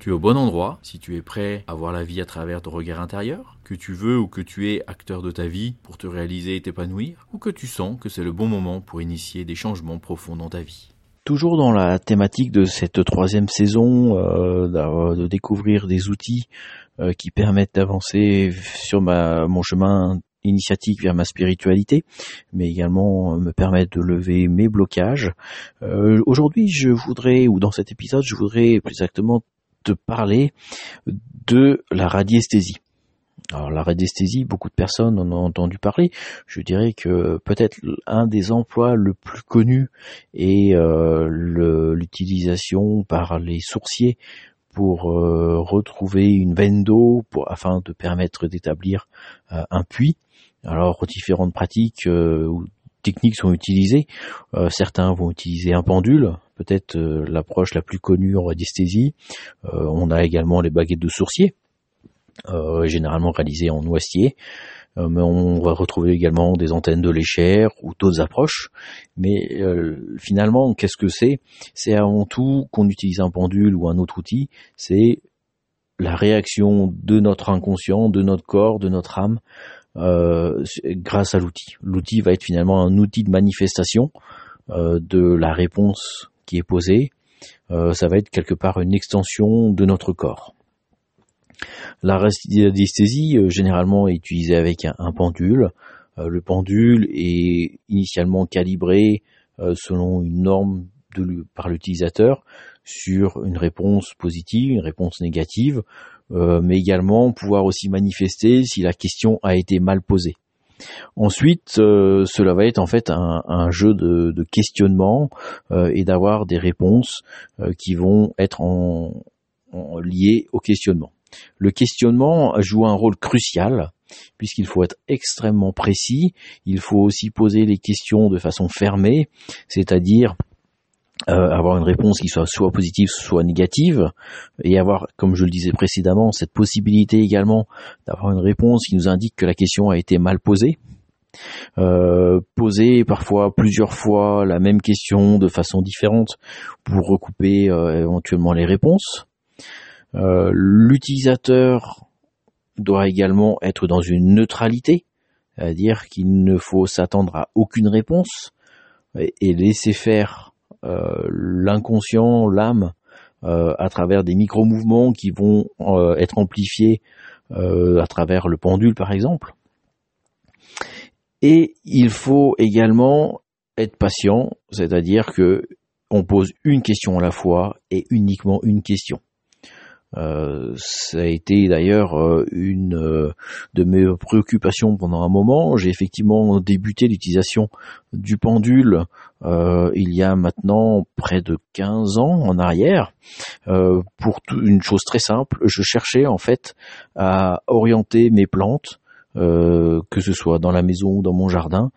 Tu es au bon endroit si tu es prêt à voir la vie à travers ton regard intérieur, que tu veux ou que tu es acteur de ta vie pour te réaliser et t'épanouir, ou que tu sens que c'est le bon moment pour initier des changements profonds dans ta vie. Toujours dans la thématique de cette troisième saison, euh, de découvrir des outils euh, qui permettent d'avancer sur mon chemin initiatique vers ma spiritualité, mais également me permettre de lever mes blocages. Euh, Aujourd'hui, je voudrais, ou dans cet épisode, je voudrais plus exactement te parler de la radiesthésie. Alors la radiesthésie, beaucoup de personnes en ont entendu parler. Je dirais que peut-être un des emplois le plus connu est euh, l'utilisation par les sourciers pour euh, retrouver une veine d'eau afin de permettre d'établir euh, un puits. Alors différentes pratiques techniques sont utilisées. certains vont utiliser un pendule peut-être euh, l'approche la plus connue en radiesthésie. Euh, on a également les baguettes de sourcier, euh, généralement réalisées en noisetier. mais on va retrouver également des antennes de léchère ou d'autres approches. Mais finalement, qu'est-ce que c'est? C'est avant tout qu'on utilise un pendule ou un autre outil. C'est la réaction de notre inconscient, de notre corps, de notre âme, grâce à l'outil. L'outil va être finalement un outil de manifestation de la réponse qui est posé, euh, ça va être quelque part une extension de notre corps. La radiesthésie euh, généralement est utilisée avec un, pendule. Euh, le pendule est initialement calibré selon une norme par l'utilisateur sur une réponse positive, une réponse négative, mais également pouvoir aussi manifester si la question a été mal posée. Ensuite, euh, cela va être en fait un, jeu de, questionnement euh, et d'avoir des réponses euh, qui vont être en, liées au questionnement. Le questionnement joue un rôle crucial puisqu'il faut être extrêmement précis, il faut aussi poser les questions de façon fermée, c'est-à-dire euh, avoir une réponse qui soit soit positive, soit négative, et avoir, comme je le disais précédemment, cette possibilité également d'avoir une réponse qui nous indique que la question a été mal posée. Euh, poser parfois plusieurs fois la même question de façon différente pour recouper euh, éventuellement les réponses. L'utilisateur doit également être dans une neutralité, c'est-à-dire qu'il ne faut s'attendre à aucune réponse et laisser faire euh, l'inconscient, l'âme, euh, à travers des micro-mouvements qui vont euh, être amplifiés à travers le pendule par exemple. Et il faut également être patient, c'est-à-dire que on pose une question à la fois et uniquement une question. Euh, ça a été d'ailleurs euh, une euh, de mes préoccupations pendant un moment. J'ai effectivement débuté l'utilisation du pendule il y a maintenant près de 15 ans en arrière pour une chose très simple. Je cherchais en fait à orienter mes plantes, que ce soit dans la maison ou dans mon jardin,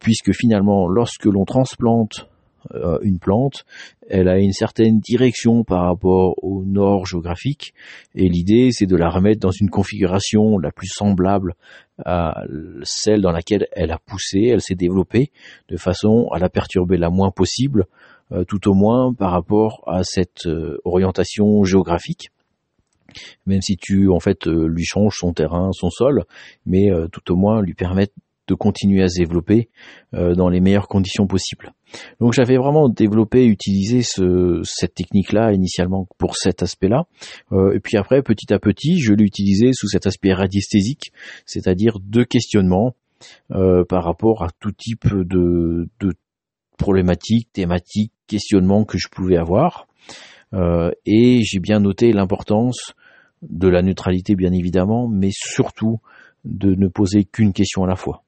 puisque finalement lorsque l'on transplante euh, une plante, elle a une certaine direction par rapport au nord géographique, et l'idée c'est de la remettre dans une configuration la plus semblable à celle dans laquelle elle a poussé, elle s'est développée, de façon à la perturber la moins possible, euh, tout au moins par rapport à cette euh, orientation géographique. Même si tu en fait lui changes son terrain, son sol, mais tout au moins lui permettre de continuer à se développer euh, dans les meilleures conditions possibles. Donc j'avais vraiment développé, utilisé ce, cette technique-là initialement pour cet aspect-là, euh, et puis après petit à petit je l'ai utilisé sous cet aspect radiesthésique, c'est-à-dire de questionnement euh, par rapport à tout type de, de problématiques, thématiques, questionnements que je pouvais avoir. et j'ai bien noté l'importance de la neutralité bien évidemment, mais surtout de ne poser qu'une question à la fois.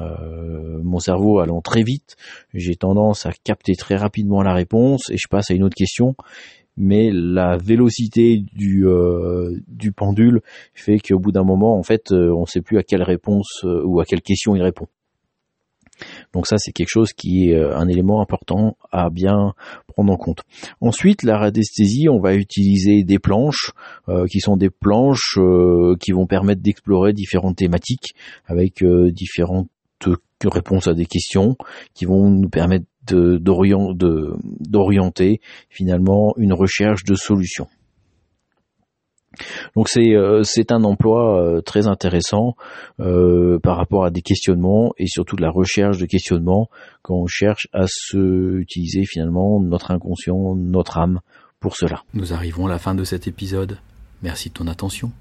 Euh, mon cerveau allant très vite, j'ai tendance à capter très rapidement la réponse et je passe à une autre question. Mais la vélocité du, euh, du pendule fait qu'au bout d'un moment, en fait, euh, on ne sait plus à quelle réponse ou à quelle question il répond. Donc ça, c'est quelque chose qui est un élément important à bien prendre en compte. Ensuite, la radiesthésie, on va utiliser des planches qui sont des planches qui vont permettre d'explorer différentes thématiques avec différentes réponses à des questions qui vont nous permettre d'orienter finalement une recherche de solutions. Donc c'est euh, un emploi euh, très intéressant euh, par rapport à des questionnements et surtout de la recherche de questionnements quand on cherche à se utiliser finalement notre inconscient, notre âme pour cela. Nous arrivons à la fin de cet épisode. Merci de ton attention.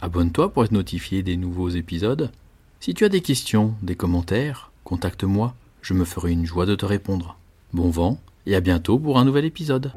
Abonne-toi pour être notifié des nouveaux épisodes. Si tu as des questions, des commentaires, contacte-moi, je me ferai une joie de te répondre. Bon vent et à bientôt pour un nouvel épisode.